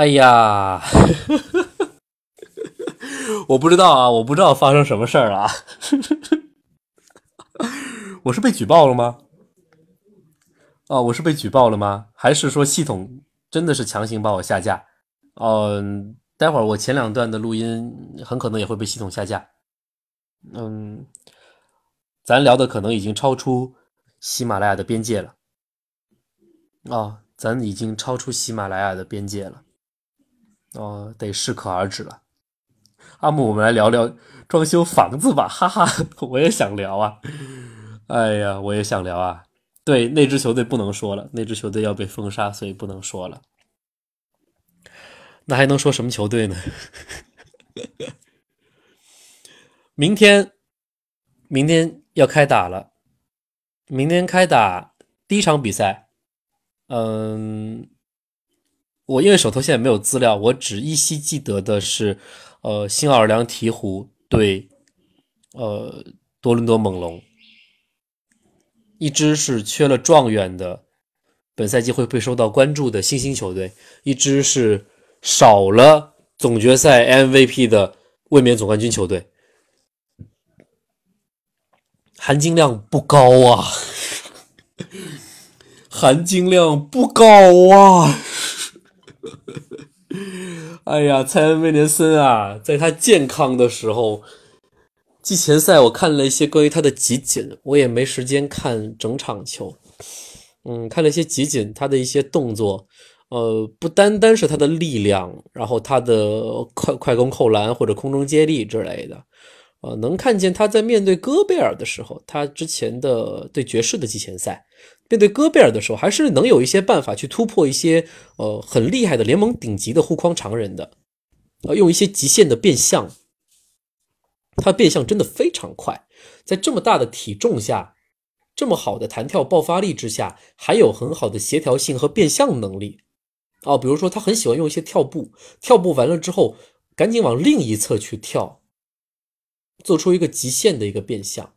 哎呀，我不知道啊，我不知道发生什么事儿了啊，我是被举报了吗？哦，我是被举报了吗？还是说系统真的是强行把我下架？嗯，待会儿我前两段的录音很可能也会被系统下架。嗯，咱聊的可能已经超出喜马拉雅的边界了。哦，咱已经超出喜马拉雅的边界了。哦，得适可而止了。阿木，我们来聊聊装修房子吧，哈哈，我也想聊啊。哎呀，我也想聊啊。对，那支球队不能说了，那支球队要被封杀，所以不能说了。那还能说什么球队呢？明天，明天要开打了。明天开打第一场比赛，嗯，我因为手头现在没有资料，我只依稀记得的是，呃，新奥尔良鹈鹕对，呃，多伦多猛龙。一支是缺了状元的，本赛季会被受到关注的新兴球队；一支是少了总决赛 MVP 的卫冕总冠军球队，含金量不高啊，含金量不高啊！哎呀，蔡恩威廉森啊，在他健康的时候。季前赛我看了一些关于他的集锦，我也没时间看整场球。嗯，看了一些集锦，他的一些动作，呃，不单单是他的力量，然后他的快快攻、扣篮或者空中接力之类的，呃，能看见他在面对戈贝尔的时候，他之前的对爵士的季前赛，面对戈贝尔的时候，还是能有一些办法去突破一些呃很厉害的联盟顶级的护框常人的，呃，用一些极限的变向。他变向真的非常快，在这么大的体重下，这么好的弹跳爆发力之下，还有很好的协调性和变向能力。哦，比如说他很喜欢用一些跳步，跳步完了之后赶紧往另一侧去跳，做出一个极限的一个变向。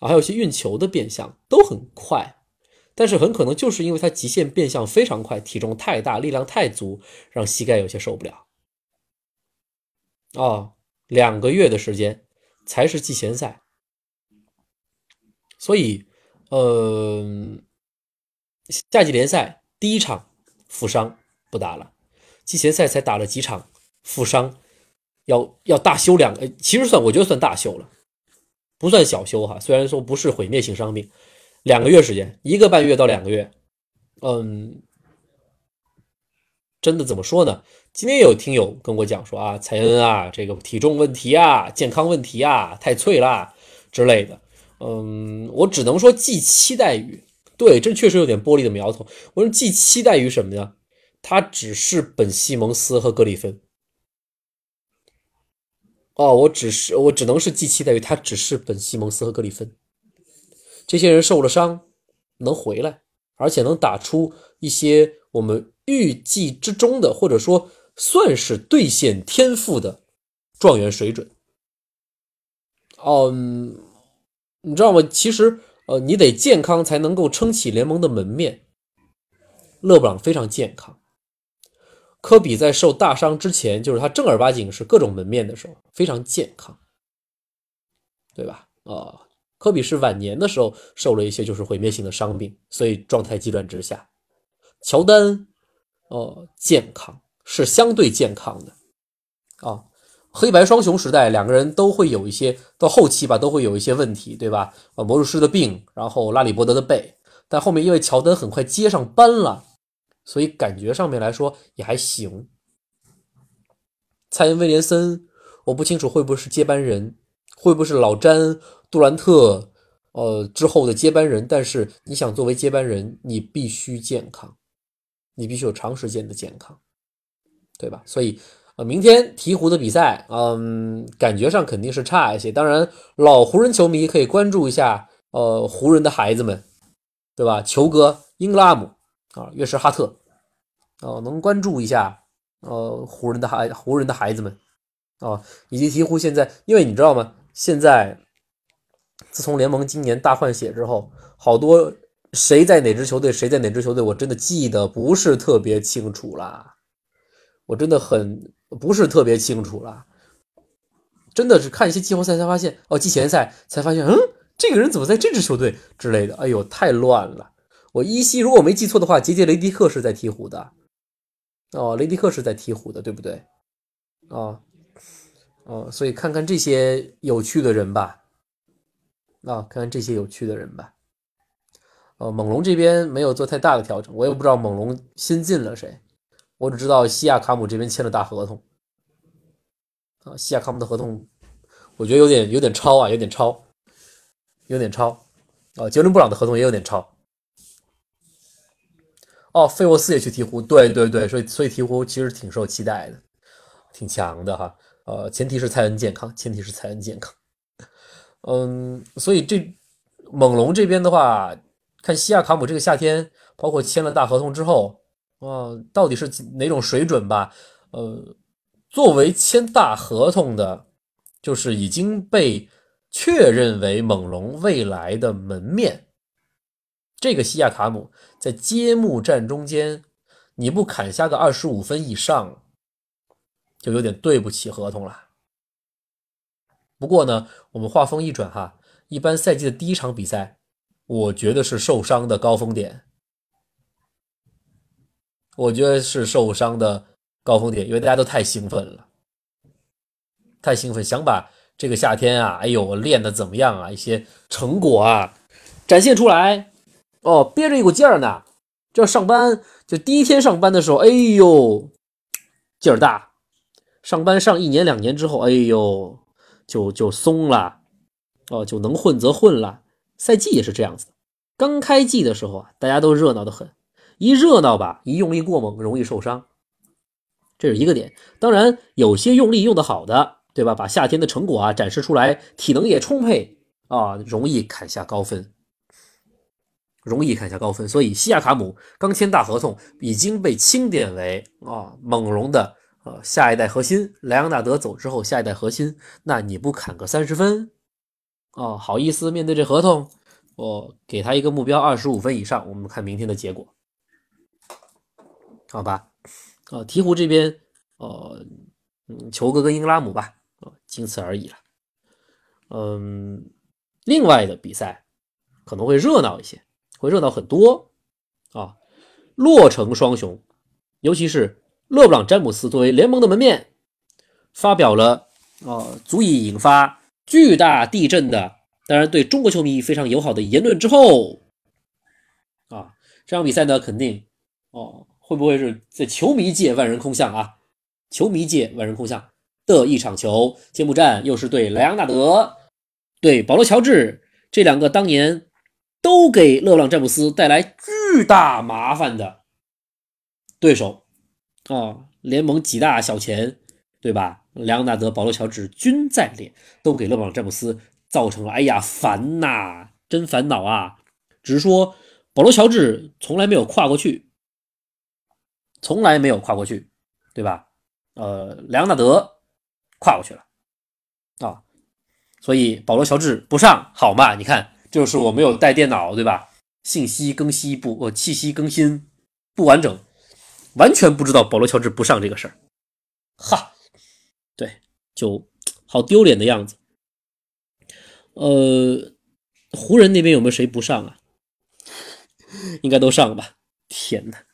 啊，还有一些运球的变向都很快，但是很可能就是因为他极限变向非常快，体重太大，力量太足，让膝盖有些受不了。哦。两个月的时间才是季前赛，所以，呃，夏季联赛第一场负伤不打了，季前赛才打了几场负伤，要要大休两个，其实算我觉得算大休了，不算小休哈。虽然说不是毁灭性伤病，两个月时间，一个半月到两个月，嗯。真的怎么说呢？今天有听友跟我讲说啊，蔡恩啊，这个体重问题啊，健康问题啊，太脆啦之类的。嗯，我只能说寄期待于，对，这确实有点玻璃的苗头。我说寄期待于什么呢？他只是本西蒙斯和格里芬。哦，我只是我只能是寄期待于他只是本西蒙斯和格里芬。这些人受了伤能回来，而且能打出一些我们。预计之中的，或者说算是兑现天赋的状元水准。嗯，你知道吗？其实，呃，你得健康才能够撑起联盟的门面。勒布朗非常健康，科比在受大伤之前，就是他正儿八经是各种门面的时候，非常健康，对吧？啊，科比是晚年的时候受了一些就是毁灭性的伤病，所以状态急转直下。乔丹。哦，健康是相对健康的啊。黑白双雄时代，两个人都会有一些到后期吧，都会有一些问题，对吧？啊，魔术师的病，然后拉里伯德的背，但后面因为乔丹很快接上班了，所以感觉上面来说也还行。蔡恩威廉森，我不清楚会不会是接班人，会不会是老詹杜兰特呃之后的接班人？但是你想作为接班人，你必须健康。你必须有长时间的健康，对吧？所以，呃，明天鹈鹕的比赛，嗯，感觉上肯定是差一些。当然，老湖人球迷可以关注一下，呃，湖人的孩子们，对吧？球哥英格拉姆啊，约什哈特，哦，能关注一下，呃，湖人的孩湖人的孩子们，啊，以及鹈鹕现在，因为你知道吗？现在自从联盟今年大换血之后，好多。谁在哪支球队？谁在哪支球队？我真的记得不是特别清楚啦。我真的很不是特别清楚了。真的是看一些季后赛才发现，哦，季前赛才发现，嗯，这个人怎么在这支球队之类的？哎呦，太乱了！我依稀如果没记错的话，杰杰雷迪克是在鹈鹕的，哦，雷迪克是在鹈鹕的，对不对？啊，哦，所以看看这些有趣的人吧，啊，看看这些有趣的人吧。呃，猛龙这边没有做太大的调整，我也不知道猛龙新进了谁，我只知道西亚卡姆这边签了大合同。啊，西亚卡姆的合同，我觉得有点有点超啊，有点超，有点超。啊，杰伦布朗的合同也有点超。哦，费沃斯也去鹈鹕，对对对，所以所以鹈鹕其实挺受期待的，挺强的哈。呃，前提是蔡恩健康，前提是蔡恩健康。嗯，所以这猛龙这边的话，看西亚卡姆这个夏天，包括签了大合同之后，啊，到底是哪种水准吧？呃。作为签大合同的，就是已经被确认为猛龙未来的门面。这个西亚卡姆在揭幕战中间，你不砍下个二十五分以上，就有点对不起合同了。不过呢，我们话锋一转哈，一般赛季的第一场比赛，我觉得是受伤的高峰点，我觉得是受伤的。高峰点，因为大家都太兴奋了，太兴奋，想把这个夏天啊，哎呦，我练的怎么样啊？一些成果啊，展现出来。哦，憋着一股劲儿呢，就上班，就第一天上班的时候，哎呦，劲儿大。上班上一年两年之后，哎呦，就就松了，哦，就能混则混了。赛季也是这样子，刚开季的时候啊，大家都热闹的很，一热闹吧，一用力过猛，容易受伤。这是一个点，当然有些用力用得好的，对吧？把夏天的成果啊展示出来，体能也充沛啊，容易砍下高分，容易砍下高分。所以西亚卡姆刚签大合同，已经被钦点为啊猛龙的呃下一代核心。莱昂纳德走之后，下一代核心，那你不砍个三十分哦？好意思面对这合同？我给他一个目标，二十五分以上。我们看明天的结果，好吧？啊，鹈鹕这边，呃，嗯，球哥跟英格拉姆吧，啊，仅此而已了。嗯，另外的比赛可能会热闹一些，会热闹很多啊。洛城双雄，尤其是勒布朗詹姆斯作为联盟的门面，发表了啊，足以引发巨大地震的，当然对中国球迷非常友好的言论之后，啊，这场比赛呢，肯定哦。会不会是在球迷界万人空巷啊？球迷界万人空巷的一场球，揭幕战又是对莱昂纳德、对保罗乔治这两个当年都给勒布朗詹姆斯带来巨大麻烦的对手啊！联盟几大小钱，对吧？莱昂纳德、保罗乔治均在列，都给勒布朗詹姆斯造成了哎呀烦呐，真烦恼啊！只是说保罗乔治从来没有跨过去。从来没有跨过去，对吧？呃，莱昂纳德跨过去了啊，所以保罗乔治不上，好嘛？你看，就是我没有带电脑，对吧？信息更新不，呃，信息更新不完整，完全不知道保罗乔治不上这个事儿。哈，对，就好丢脸的样子。呃，湖人那边有没有谁不上啊？应该都上了吧？天哪！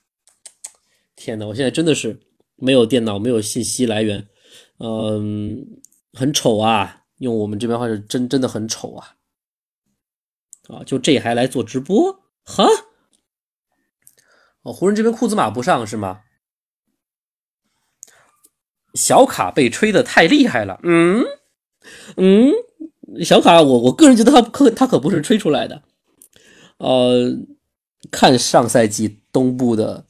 天呐，我现在真的是没有电脑，没有信息来源，嗯，很丑啊！用我们这边话是真真的很丑啊！啊，就这还来做直播？哈？哦，湖人这边库兹马不上是吗？小卡被吹的太厉害了，嗯嗯，小卡，我我个人觉得他可他可不是吹出来的，呃，看上赛季东部的。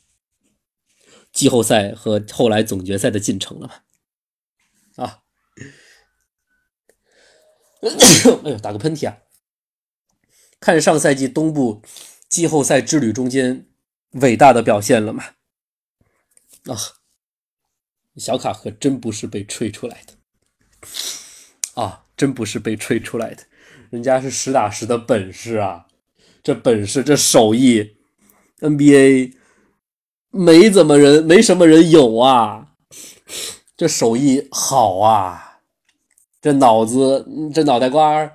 季后赛和后来总决赛的进程了吧？啊，哎呦，打个喷嚏啊！看上赛季东部季后赛之旅中间伟大的表现了吗？啊，小卡可真不是被吹出来的啊，真不是被吹出来的，人家是实打实的本事啊！这本事，这手艺，NBA。没怎么人，没什么人有啊，这手艺好啊，这脑子这脑袋瓜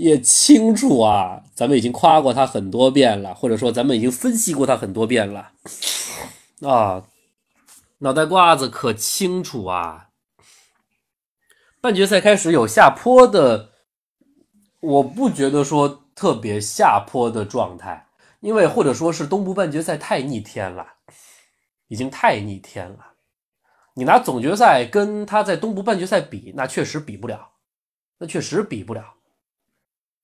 也清楚啊。咱们已经夸过他很多遍了，或者说咱们已经分析过他很多遍了啊，脑袋瓜子可清楚啊。半决赛开始有下坡的，我不觉得说特别下坡的状态，因为或者说是东部半决赛太逆天了，已经太逆天了。你拿总决赛跟他在东部半决赛比，那确实比不了，那确实比不了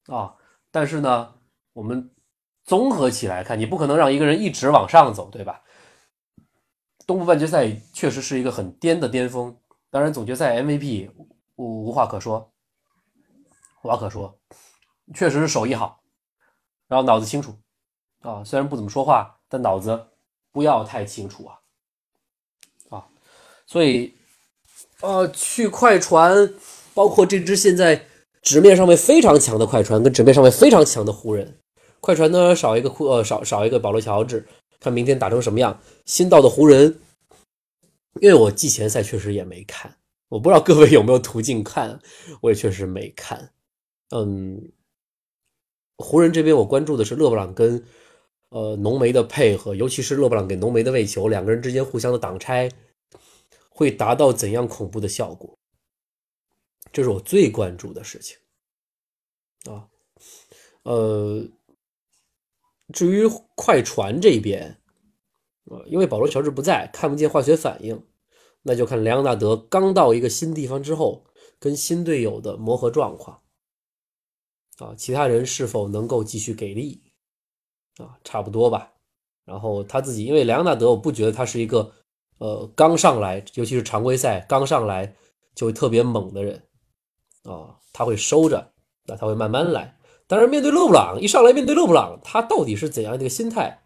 啊。但是呢，我们综合起来看，你不可能让一个人一直往上走，对吧？东部半决赛确实是一个很颠的巅峰，当然总决赛 MVP。无无话可说，无话可说，确实是手艺好，然后脑子清楚啊，虽然不怎么说话，但脑子不要太清楚啊啊，所以呃，去快船，包括这支现在纸面上面非常强的快船，跟纸面上面非常强的湖人，快船呢少一个库呃少少一个保罗乔治，看明天打成什么样。新到的湖人，因为我季前赛确实也没看。我不知道各位有没有途径看，我也确实没看。嗯，湖人这边我关注的是勒布朗跟呃浓眉的配合，尤其是勒布朗给浓眉的喂球，两个人之间互相的挡拆会达到怎样恐怖的效果？这是我最关注的事情啊。呃，至于快船这边，呃，因为保罗乔治不在，看不见化学反应。那就看莱昂纳德刚到一个新地方之后，跟新队友的磨合状况啊，其他人是否能够继续给力啊，差不多吧。然后他自己，因为莱昂纳德，我不觉得他是一个呃刚上来，尤其是常规赛刚上来就特别猛的人啊，他会收着，那他会慢慢来。但是面对勒布朗，一上来面对勒布朗，他到底是怎样的一个心态，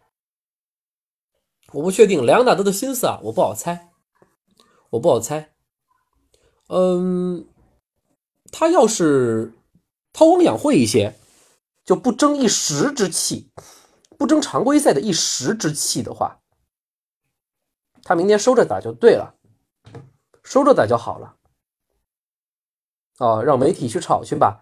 我不确定。莱昂纳德的心思啊，我不好猜。我不好猜，嗯，他要是韬光养晦一些，就不争一时之气，不争常规赛的一时之气的话，他明天收着打就对了，收着打就好了，啊，让媒体去炒去吧，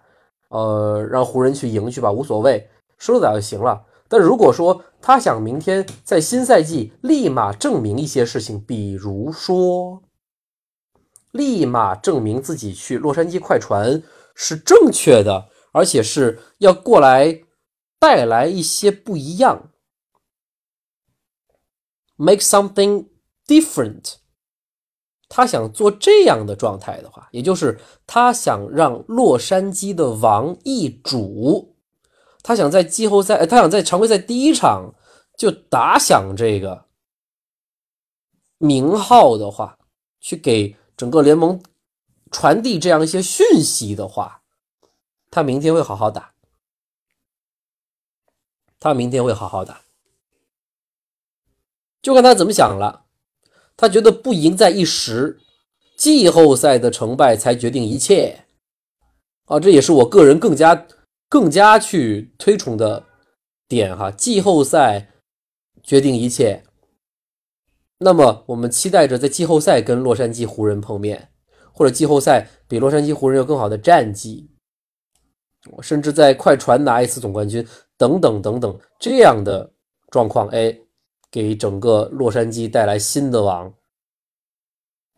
呃，让湖人去赢去吧，无所谓，收着打就行了。但如果说他想明天在新赛季立马证明一些事情，比如说。立马证明自己去洛杉矶快船是正确的，而且是要过来带来一些不一样，make something different。他想做这样的状态的话，也就是他想让洛杉矶的王易主，他想在季后赛，他想在常规赛第一场就打响这个名号的话，去给。整个联盟传递这样一些讯息的话，他明天会好好打。他明天会好好打，就看他怎么想了。他觉得不赢在一时，季后赛的成败才决定一切。啊，这也是我个人更加更加去推崇的点哈。季后赛决定一切。那么，我们期待着在季后赛跟洛杉矶湖人碰面，或者季后赛比洛杉矶湖人有更好的战绩，甚至在快船拿一次总冠军，等等等等这样的状况，哎，给整个洛杉矶带来新的王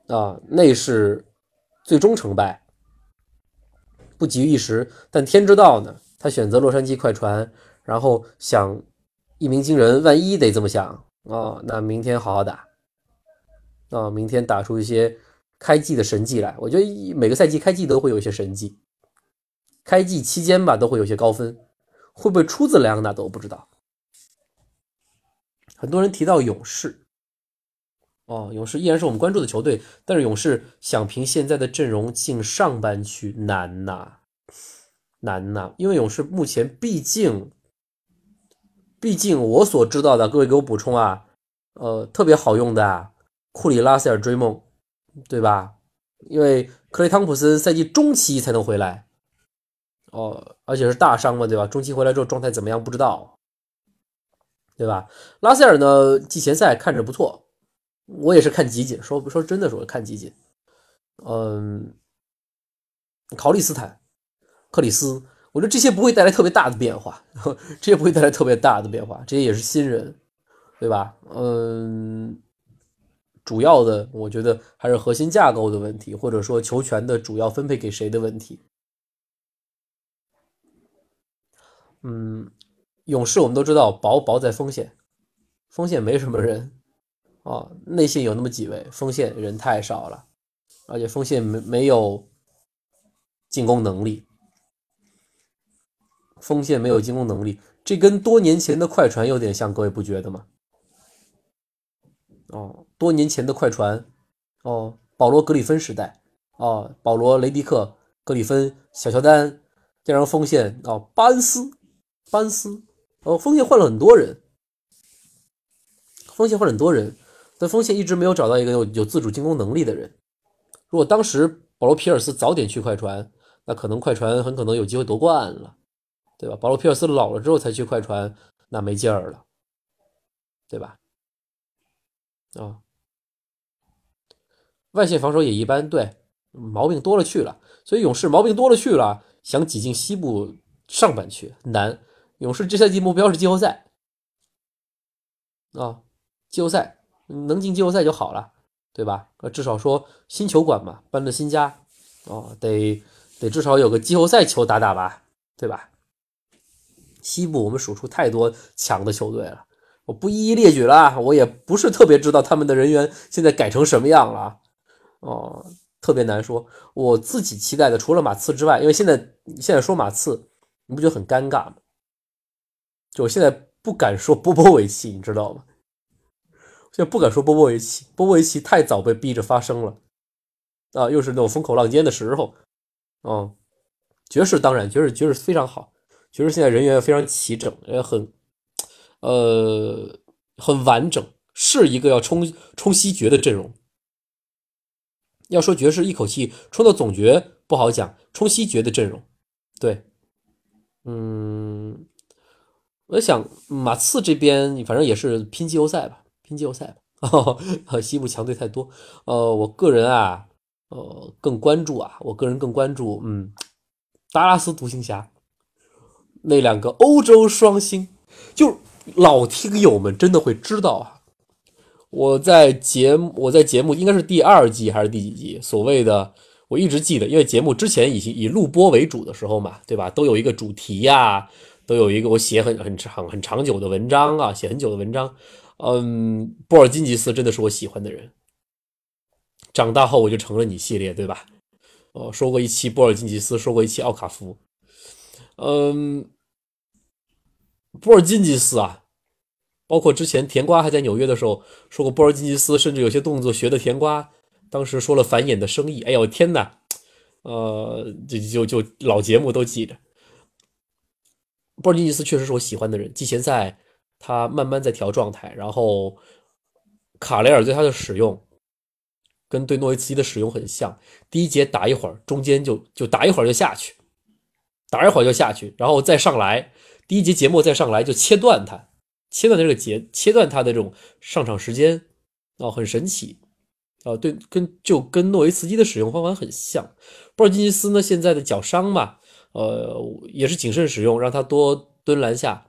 啊，那是最终成败，不急于一时。但天知道呢，他选择洛杉矶快船，然后想一鸣惊人，万一得这么想啊，那明天好好打。啊，明天打出一些开季的神迹来，我觉得每个赛季开季都会有一些神迹，开季期间吧都会有些高分，会不会出自莱昂纳德我不知道。很多人提到勇士，哦，勇士依然是我们关注的球队，但是勇士想凭现在的阵容进上半区难呐，难呐，因为勇士目前毕竟，毕竟我所知道的，各位给我补充啊，呃，特别好用的。库里、拉塞尔追梦，对吧？因为克雷·汤普森赛季中期才能回来，哦，而且是大伤嘛，对吧？中期回来之后状态怎么样不知道，对吧？拉塞尔呢，季前赛看着不错，我也是看集锦，说说真的，说看集锦，嗯，考利斯坦、克里斯，我觉得这些不会带来特别大的变化，这些不会带来特别大的变化，这些也是新人，对吧？嗯，主要的我觉得还是核心架构的问题，或者说球权的主要分配给谁的问题。嗯，勇士我们都知道，薄薄在锋线，锋线没什么人啊，内线有那么几位，锋线人太少了。而且锋线没没有进攻能力，锋线没有进攻能力，这跟多年前的快船有点像，各位不觉得吗？哦，多年前的快船，哦，保罗格里芬时代，哦，保罗雷迪克、格里芬、小乔丹，加上锋线，哦，班斯、班斯，哦，锋线换了很多人，锋线换了很多人，但锋线一直没有找到一个有有自主进攻能力的人。如果当时保罗·皮尔斯早点去快船，那可能快船很可能有机会夺冠了，对吧？保罗·皮尔斯老了之后才去快船，那没劲儿了，对吧？啊，外线防守也一般，对，毛病多了去了。所以勇士毛病多了去了，想挤进西部上半区难。勇士这赛季目标是季后赛，啊，季后赛能进季后赛就好了。对吧？呃，至少说新球馆嘛，搬了新家，哦，得得至少有个季后赛球打打吧，对吧？西部我们数出太多强的球队了，我不一一列举了，我也不是特别知道他们的人员现在改成什么样了，哦，特别难说。我自己期待的除了马刺之外，因为现在现在说马刺，你不觉得很尴尬吗？就我现在不敢说波波维奇，你知道吗？现在不敢说波波维奇，波波维奇太早被逼着发声了，啊，又是那种风口浪尖的时候，啊，爵士当然，爵士爵士非常好，爵士现在人员非常齐整，也很，呃，很完整，是一个要冲冲西决的阵容。要说爵士一口气冲到总决不好讲，冲西决的阵容，对，嗯，我想马刺这边反正也是拼季后赛吧。拼季后赛吧，西部强队太多。呃，我个人啊，呃，更关注啊，我个人更关注，嗯，达拉斯独行侠那两个欧洲双星。就老听友们真的会知道啊，我在节目，我在节目应该是第二季还是第几集？所谓的我一直记得，因为节目之前以以录播为主的时候嘛，对吧？都有一个主题呀，都有一个我写很很长很长久的文章啊，写很久的文章。嗯，波尔津吉斯真的是我喜欢的人。长大后我就成了你系列，对吧？哦，说过一期波尔津吉斯，说过一期奥卡夫。嗯，波尔津吉斯啊，包括之前甜瓜还在纽约的时候说过波尔津吉斯，甚至有些动作学的甜瓜，当时说了繁衍的生意。哎呦天哪！呃，就就就老节目都记着。波尔津吉斯确实是我喜欢的人，季前赛。他慢慢在调状态，然后卡雷尔对他的使用跟对诺维茨基的使用很像。第一节打一会儿，中间就就打一会儿就下去，打一会儿就下去，然后再上来。第一节节末再上来就切断他，切断他这个节，切断他的这种上场时间啊，很神奇啊。对，跟就跟诺维茨基的使用方法很像。波尔津吉斯呢，现在的脚伤嘛，呃，也是谨慎使用，让他多蹲篮下，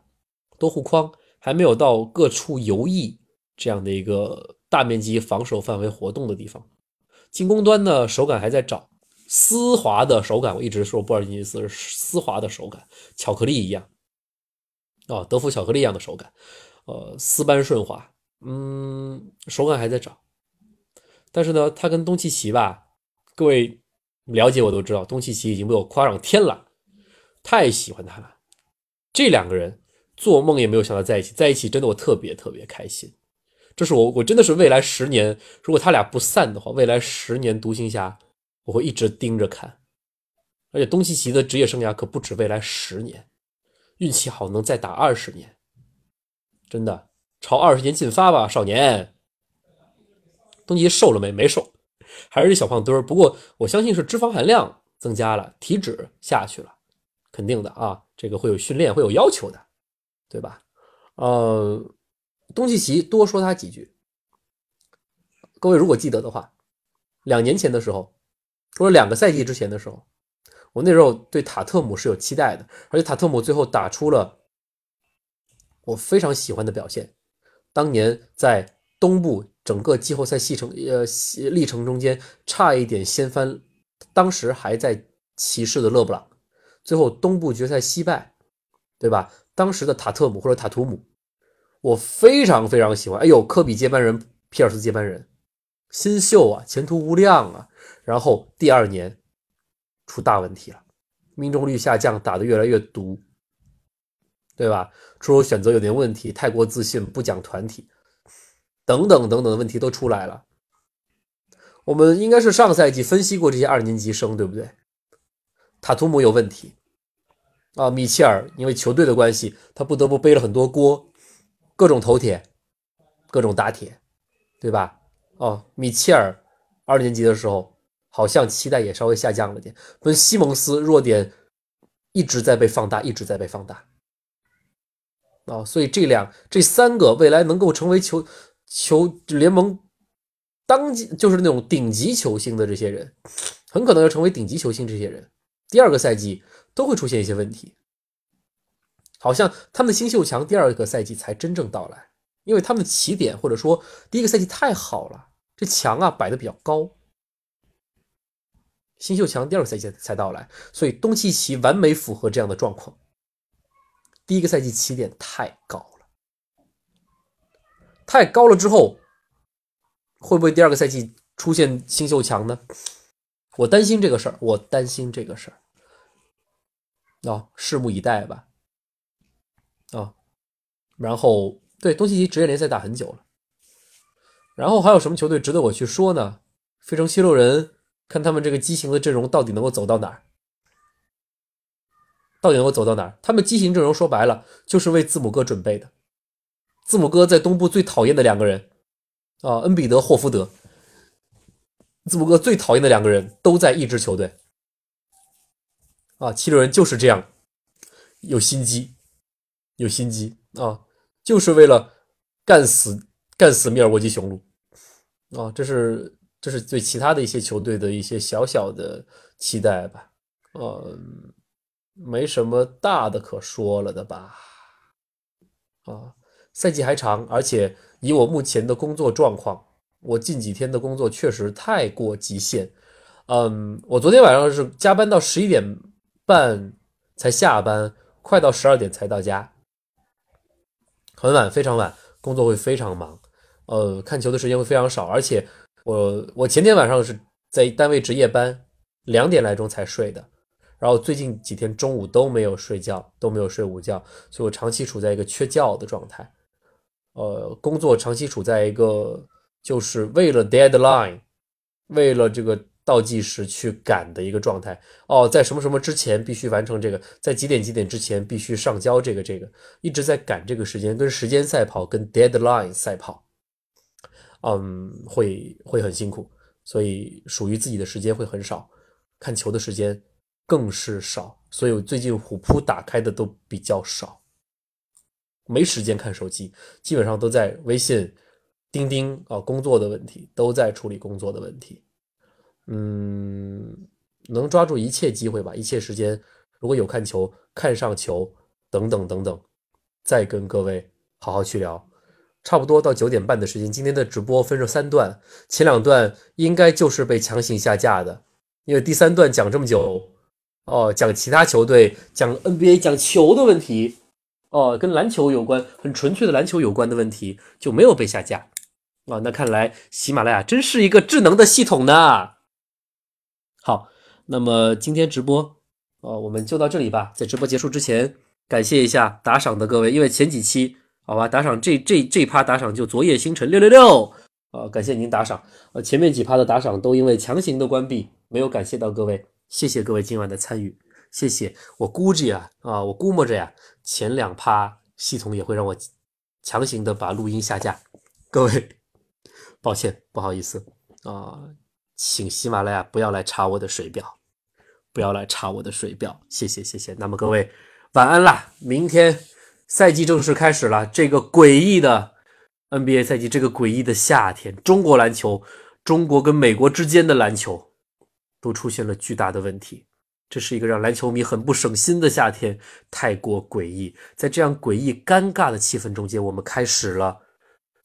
多护框。还没有到各处游弋这样的一个大面积防守范围活动的地方，进攻端呢手感还在找丝滑的手感。我一直说布尔津吉斯是丝滑的手感，巧克力一样啊，德芙巧克力一样的手感，呃，丝般顺滑，嗯，手感还在找。但是呢，他跟东契奇吧，各位了解我都知道，东契奇已经被我夸上天了，太喜欢他了，这两个人。做梦也没有想到在一起，在一起真的我特别特别开心。这是我我真的是未来十年，如果他俩不散的话，未来十年独行侠我会一直盯着看。而且东契奇的职业生涯可不止未来十年，运气好能再打二十年，真的朝二十年进发吧，少年。东契奇瘦了没？没瘦，还是小胖墩儿。不过我相信是脂肪含量增加了，体脂下去了，肯定的啊，这个会有训练，会有要求的。对吧？呃，东契奇多说他几句。各位如果记得的话，两年前的时候，或者两个赛季之前的时候，我那时候对塔特姆是有期待的，而且塔特姆最后打出了我非常喜欢的表现。当年在东部整个季后赛戏程呃历程中间，差一点掀翻当时还在骑士的勒布朗，最后东部决赛惜败，对吧？当时的塔特姆或者塔图姆，我非常非常喜欢。哎呦，科比接班人，皮尔斯接班人，新秀啊，前途无量啊。然后第二年出大问题了，命中率下降，打得越来越毒，对吧？出手选择有点问题，太过自信，不讲团体，等等等等的问题都出来了。我们应该是上赛季分析过这些二年级生，对不对？塔图姆有问题啊，米切尔因为球队的关系，他不得不背了很多锅，各种头铁，各种打铁，对吧？哦，米切尔二年级的时候。好像期待也稍微下降了点，跟西蒙斯弱点一直在被放大，一直在被放大啊！所以这两这三个未来能够成为球球联盟当季就是那种顶级球星的这些人，很可能要成为顶级球星。这些人第二个赛季都会出现一些问题，好像他们的新秀墙第二个赛季才真正到来，因为他们的起点或者说第一个赛季太好了，这墙啊摆的比较高。新秀强第二个赛季才到来，所以东契奇完美符合这样的状况。第一个赛季起点太高了，太高了之后，会不会第二个赛季出现新秀强呢？我担心这个事儿，我担心这个事儿。啊，拭目以待吧。啊，然后对东契奇职业联赛打很久了，然后还有什么球队值得我去说呢？费城七六人。看他们这个畸形的阵容到底能够走到哪儿？到底能够走到哪儿？他们畸形阵容说白了就是为字母哥准备的。字母哥在东部最讨厌的两个人啊，恩比德、霍福德。字母哥最讨厌的两个人都在一支球队啊，七六人就是这样有心机，有心机啊，就是为了干死干死密尔沃基雄鹿啊，这是。这是对其他的一些球队的一些小小的期待吧，嗯，没什么大的可说了的吧，啊，赛季还长，而且以我目前的工作状况，我近几天的工作确实太过极限，嗯，我昨天晚上是加班到十一点半才下班，快到十二点才到家，很晚，非常晚，工作会非常忙，呃，看球的时间会非常少，而且。我我前天晚上是在单位值夜班，两点来钟才睡的，然后最近几天中午都没有睡觉，都没有睡午觉，所以我长期处在一个缺觉的状态。呃，工作长期处在一个就是为了 deadline，为了这个倒计时去赶的一个状态。哦，在什么什么之前必须完成这个，在几点几点之前必须上交这个这个，一直在赶这个时间，跟时间赛跑，跟 deadline 赛跑。嗯，会会很辛苦，所以属于自己的时间会很少，看球的时间更是少，所以我最近虎扑打开的都比较少，没时间看手机，基本上都在微信、钉钉啊，工作的问题都在处理工作的问题。嗯，能抓住一切机会吧，一切时间，如果有看球、看上球等等等等，再跟各位好好去聊。差不多到九点半的时间，今天的直播分成三段，前两段应该就是被强行下架的，因为第三段讲这么久，哦，讲其他球队，讲 NBA，讲球的问题，哦，跟篮球有关，很纯粹的篮球有关的问题就没有被下架，啊，那看来喜马拉雅真是一个智能的系统呢。好，那么今天直播，哦，我们就到这里吧。在直播结束之前，感谢一下打赏的各位，因为前几期。好吧，打赏这这这趴打赏就昨夜星辰六六六啊！感谢您打赏，呃，前面几趴的打赏都因为强行的关闭没有感谢到各位，谢谢各位今晚的参与，谢谢。我估计啊啊，我估摸着呀，前两趴系统也会让我强行的把录音下架，各位，抱歉，不好意思啊，请喜马拉雅不要来查我的水表，不要来查我的水表，谢谢谢谢。那么各位晚安啦，明天。赛季正式开始了，这个诡异的 NBA 赛季，这个诡异的夏天，中国篮球，中国跟美国之间的篮球，都出现了巨大的问题。这是一个让篮球迷很不省心的夏天，太过诡异。在这样诡异、尴尬的气氛中间，我们开始了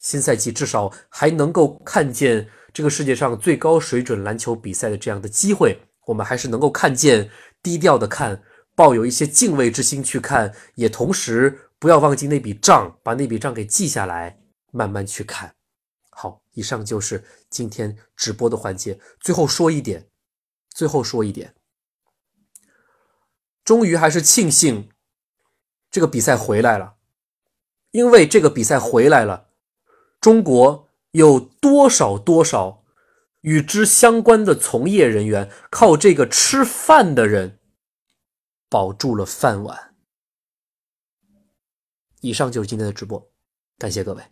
新赛季，至少还能够看见这个世界上最高水准篮球比赛的这样的机会。我们还是能够看见，低调的看，抱有一些敬畏之心去看，也同时不要忘记那笔账，把那笔账给记下来，慢慢去看。好，以上就是今天直播的环节。最后说一点，最后说一点。终于还是庆幸这个比赛回来了，因为这个比赛回来了，中国有多少多少与之相关的从业人员靠这个吃饭的人保住了饭碗。以上就是今天的直播，感谢各位。